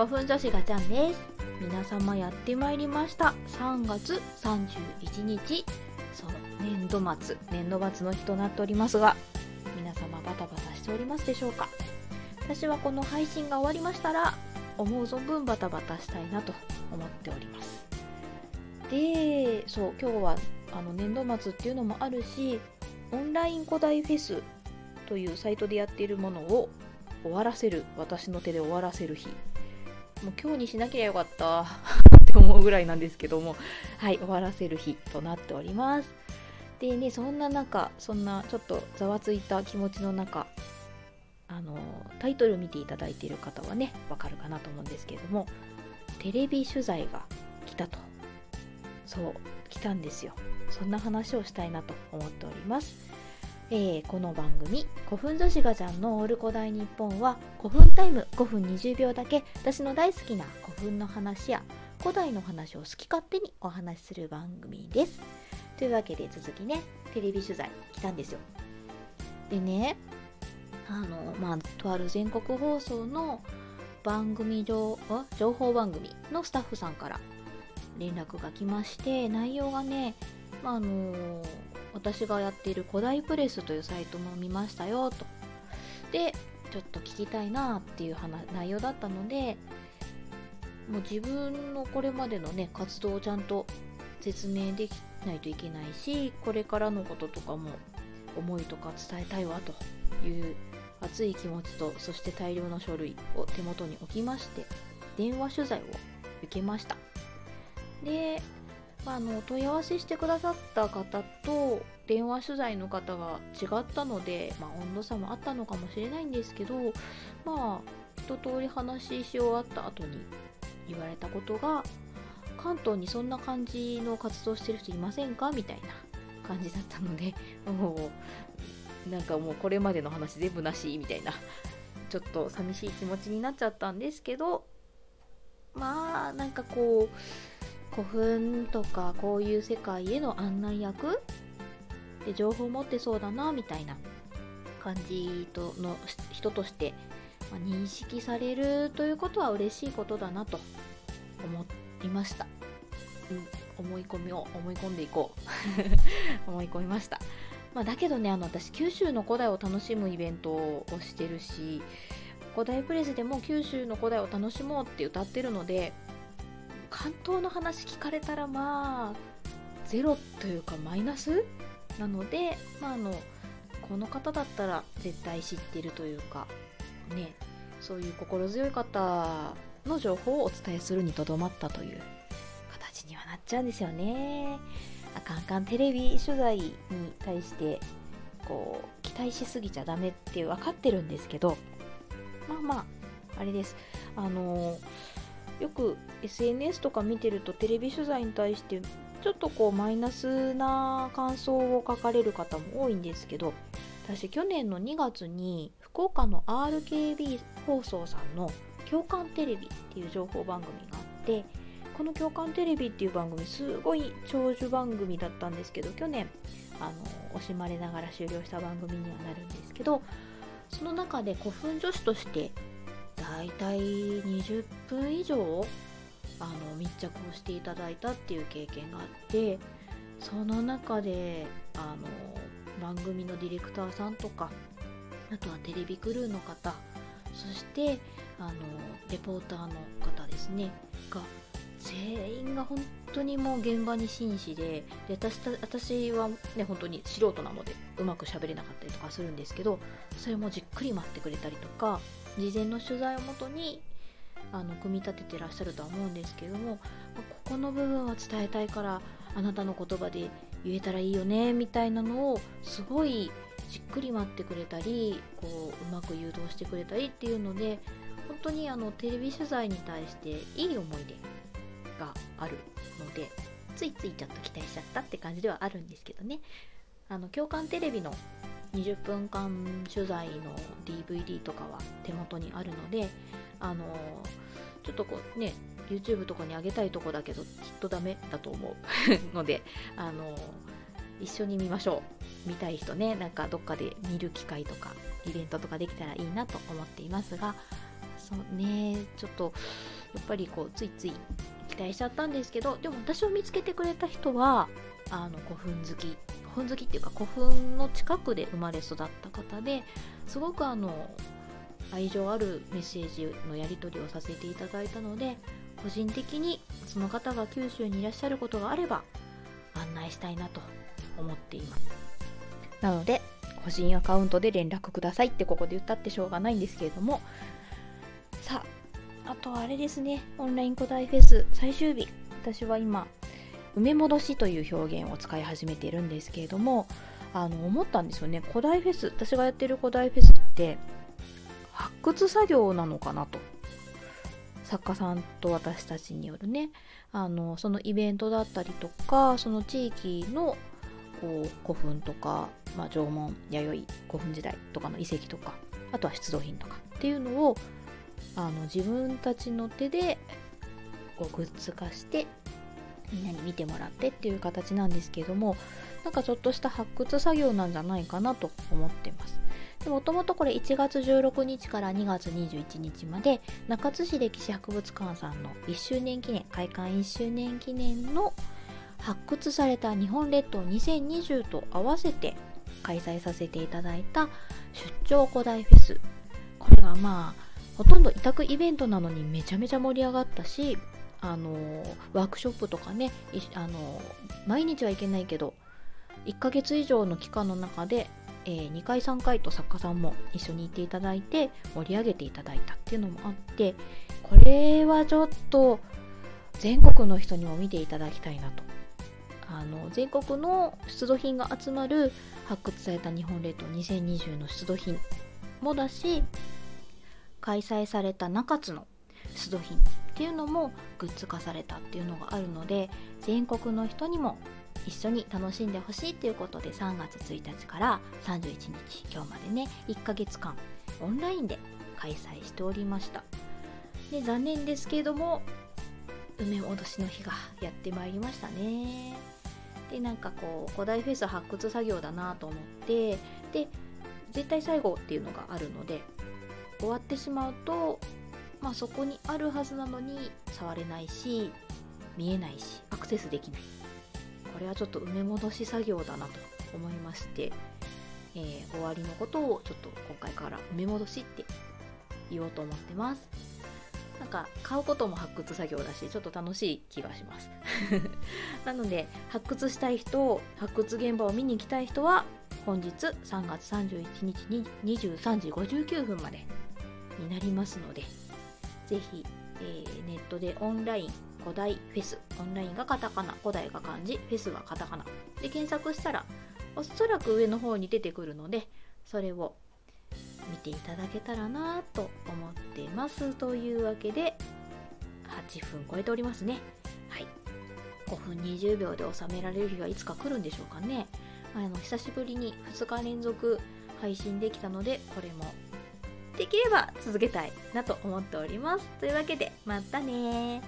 花粉女子ガチャンです皆様やってまいりました3月31日そう年度末年度末の日となっておりますが皆様バタバタしておりますでしょうか私はこの配信が終わりましたら思う存分バタバタしたいなと思っておりますでそう今日はあの年度末っていうのもあるしオンライン古代フェスというサイトでやっているものを終わらせる私の手で終わらせる日もう今日にしなきゃよかった。って思うぐらいなんですけども。はい終わらせる日となっております。でねそんな中そんなちょっとざわついた気持ちの中あのタイトル見ていただいている方はねわかるかなと思うんですけどもテレビ取材が来たと。そう来たんですよ。そんな話をしたいなと思っております。えー、この番組「古墳女子ガチャンのオール古代日本は」古墳タイム5分20秒だけ私の大好きな古墳の話や古代の話を好き勝手にお話しする番組です。というわけで続きねテレビ取材来たんですよ。でねあのまあとある全国放送の番組情情報番組のスタッフさんから連絡が来まして内容がね、まあ、あのー私がやっている古代プレスというサイトも見ましたよと。でちょっと聞きたいなっていう話内容だったのでもう自分のこれまでのね活動をちゃんと説明できないといけないしこれからのこととかも思いとか伝えたいわという熱い気持ちとそして大量の書類を手元に置きまして電話取材を受けました。でまあ、あの問い合わせしてくださった方と電話取材の方が違ったので、まあ、温度差もあったのかもしれないんですけどまあ一通り話し終わった後に言われたことが関東にそんな感じの活動してる人いませんかみたいな感じだったのでもうなんかもうこれまでの話全部なしみたいなちょっと寂しい気持ちになっちゃったんですけどまあなんかこう古墳とかこういう世界への案内役？で情報を持ってそうだなみたいな感じとの人として、まあ、認識されるということは嬉しいことだなと思いました、うん、思い込みを思い込んでいこう。思い込みました、まあ、だけどねあの私九州の古代を楽しむイベントをしてるし古代プレスでも九州の古代を楽しもうって歌ってるので関東の話聞かれたらまあゼロというかマイナス？なので、まあ、あのこの方だったら絶対知ってるというかねそういう心強い方の情報をお伝えするにとどまったという形にはなっちゃうんですよね。あかんかんテレビ取材に対してこう期待しすぎちゃダメって分かってるんですけどまあまああれですあのーよく SNS とか見てるとテレビ取材に対してちょっとこうマイナスな感想を書かれる方も多いんですけど私去年の2月に福岡の RKB 放送さんの「共感テレビ」っていう情報番組があってこの「共感テレビ」っていう番組すごい長寿番組だったんですけど去年あの惜しまれながら終了した番組にはなるんですけどその中で古墳女子として大体20分以上あの密着をしていただいたっていう経験があってその中であの番組のディレクターさんとかあとはテレビクルーの方そしてあのレポーターの方ですねが全員が本当にもう現場に真摯でで私私はね本当に素人なのでうまく喋れなかったりとかするんですけどそれもじっくり待ってくれたりとか事前の取材をもとにあの組み立ててらっしゃるとは思うんですけどもまここの部分は伝えたいからあなたの言葉で言えたらいいよねみたいなのをすごいじっくり待ってくれたりこううまく誘導してくれたりっていうので本当にあのテレビ取材に対していい思い出があるのでついついちょっと期待しちゃったって感じではあるんですけどね。あの共感テレビの20分間取材の DVD とかは手元にあるのであのちょっとこうね YouTube とかにあげたいとこだけどきっとダメだと思うので あの一緒に見ましょう。見たい人ねなんかどっかで見る機会とかイベントとかできたらいいなと思っていますがそうねちょっとやっぱりこうついつい期待しちゃったんですけどでも私を見つけてくれた人はあの古墳好き古墳好きっていうか古墳の近くで生まれ育った方ですごくあの愛情あるメッセージのやり取りをさせていただいたので個人的にその方が九州にいらっしゃることがあれば案内したいなと思っています。なので個人アカウントで連絡くださいってここで言ったってしょうがないんですけれども。さああとはあれですね。オンライン古代フェス最終日。私は今埋め戻しという表現を使い始めているんですけれどもあの思ったんですよね。古代フェス私がやってる古代フェスって発掘作業なのかなと。作家さんと私たちによるね。あのそのイベントだったりとかその地域のこう古墳とか、まあ、縄文弥生古墳時代とかの遺跡とかあとは出土品とかっていうのをあの自分たちの手でこうグッズ化してみんなに見てもらってっていう形なんですけどもなんかちょっとした発掘作業なんじゃないかなと思ってます。もともとこれ1月16日から2月21日まで中津市歴史博物館さんの1周年記念開館1周年記念の発掘された日本列島2020と合わせて開催させていただいた出張古代フェス。これがまあほとんど委託イベントなのにめちゃめちゃ盛り上がったしあのワークショップとかねあの毎日はいけないけど1ヶ月以上の期間の中で、えー、2回3回と作家さんも一緒に行っていただいて盛り上げていただいたっていうのもあってこれはちょっと全国の人にも見ていただきたいなと。あの全国の出土品が集まる発掘された日本列島2020の出土品もだし開催された中津の出土品っていうのもグッズ化されたっていうのがあるので全国の人にも一緒に楽しんでほしいということで3月1日から31日今日までね1ヶ月間オンラインで開催しておりました。で残念ですけれども埋め戻しの日がやってまいりましたね。でなんかこう古代フェス発掘作業だなと思ってで絶対最後っていうのがあるので終わってしまうとまあ、そこにあるはずなのに触れないし見えないしアクセスできない。これはちょっと埋め戻し作業だなと思いまして、えー、終わりのことをちょっと今回から埋め戻しって言おうと思ってます。なんか買うことも発掘作業だしちょっと楽しい気がします。なので発掘したい人発掘現場を見に行きたい人は本日3月31日に23時59分までになりますのでぜひ、えー、ネットでオンライン古代フェス。オンラインがカタカナ。古代が漢字。フェスはカタカナ。で検索したらおそらく上の方に出てくるのでそれを見ていただけたらなと思ってます。というわけで8分超えておりますね。はい。5分20秒で収められる日はいつか来るんでしょうかね。あの久しぶりに2日連続配信できたのでこれもできれば続けたいなと思っております。というわけで、またね